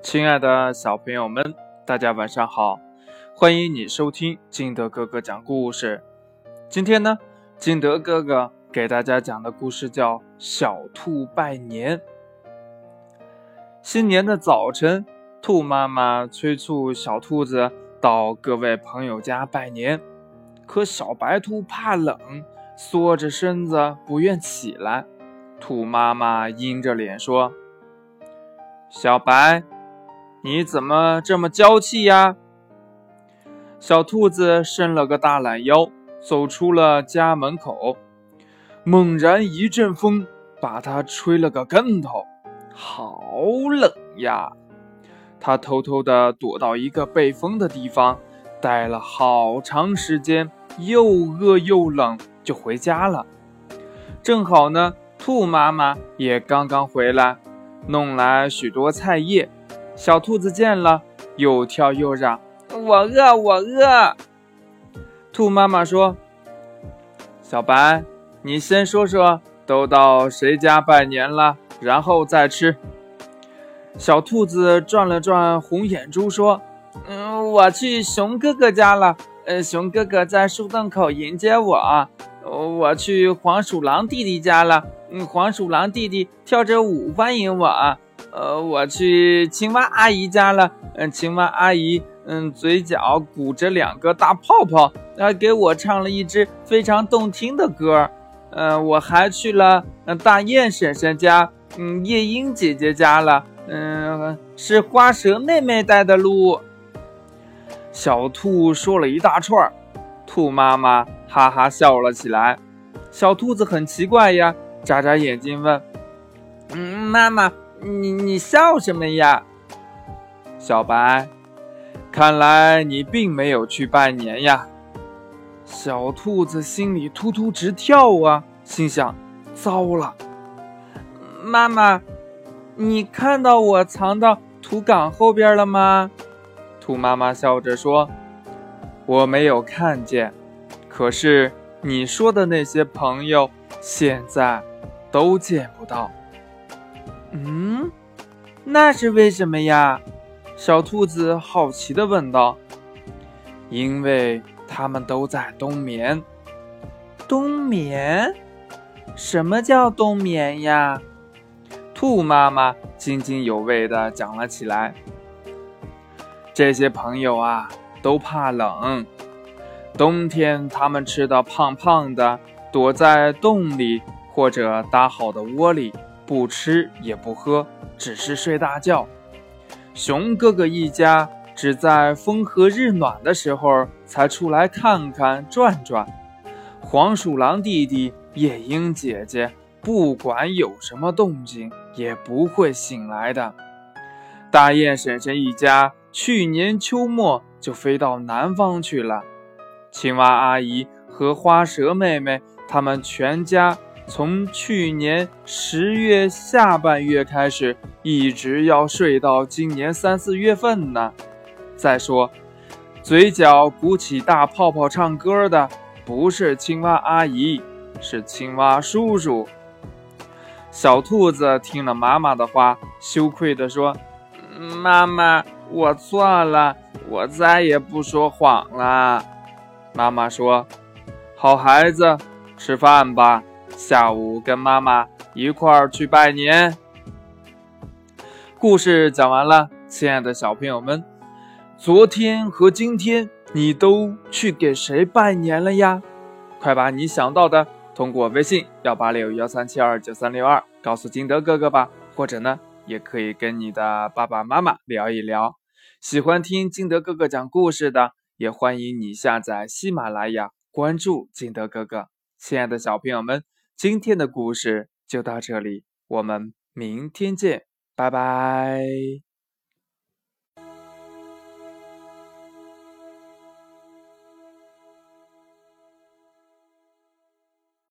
亲爱的小朋友们，大家晚上好！欢迎你收听金德哥哥讲故事。今天呢，金德哥哥给大家讲的故事叫《小兔拜年》。新年的早晨，兔妈妈催促小兔子到各位朋友家拜年，可小白兔怕冷，缩着身子不愿起来。兔妈妈阴着脸说：“小白。”你怎么这么娇气呀？小兔子伸了个大懒腰，走出了家门口。猛然一阵风，把它吹了个跟头，好冷呀！它偷偷地躲到一个背风的地方，待了好长时间，又饿又冷，就回家了。正好呢，兔妈妈也刚刚回来，弄来许多菜叶。小兔子见了，又跳又嚷：“我饿，我饿！”兔妈妈说：“小白，你先说说，都到谁家拜年了，然后再吃。”小兔子转了转红眼珠，说：“嗯，我去熊哥哥家了。呃，熊哥哥在树洞口迎接我。我去黄鼠狼弟弟家了。嗯，黄鼠狼弟弟跳着舞欢迎我。”呃，我去青蛙阿姨家了。嗯，青蛙阿姨，嗯，嘴角鼓着两个大泡泡，还给我唱了一支非常动听的歌。嗯，我还去了大雁婶婶家，嗯，夜莺姐姐家了。嗯，是花蛇妹妹带的路。小兔说了一大串，兔妈妈哈哈笑了起来。小兔子很奇怪呀，眨眨眼睛问：“嗯，妈妈。”你你笑什么呀，小白？看来你并没有去拜年呀。小兔子心里突突直跳啊，心想：糟了，妈妈，你看到我藏到土岗后边了吗？兔妈妈笑着说：“我没有看见，可是你说的那些朋友现在都见不到。”嗯，那是为什么呀？小兔子好奇地问道。“因为它们都在冬眠。”冬眠？什么叫冬眠呀？兔妈妈津津有味地讲了起来。这些朋友啊，都怕冷，冬天他们吃的胖胖的，躲在洞里或者搭好的窝里。不吃也不喝，只是睡大觉。熊哥哥一家只在风和日暖的时候才出来看看转转。黄鼠狼弟弟、夜莺姐姐，不管有什么动静，也不会醒来的。大雁婶婶一家去年秋末就飞到南方去了。青蛙阿姨和花蛇妹妹，他们全家。从去年十月下半月开始，一直要睡到今年三四月份呢。再说，嘴角鼓起大泡泡唱歌的不是青蛙阿姨，是青蛙叔叔。小兔子听了妈妈的话，羞愧地说：“妈妈，我错了，我再也不说谎了。”妈妈说：“好孩子，吃饭吧。”下午跟妈妈一块儿去拜年。故事讲完了，亲爱的小朋友们，昨天和今天你都去给谁拜年了呀？快把你想到的通过微信幺八六幺三七二九三六二告诉金德哥哥吧，或者呢，也可以跟你的爸爸妈妈聊一聊。喜欢听金德哥哥讲故事的，也欢迎你下载喜马拉雅，关注金德哥哥。亲爱的小朋友们。今天的故事就到这里，我们明天见，拜拜。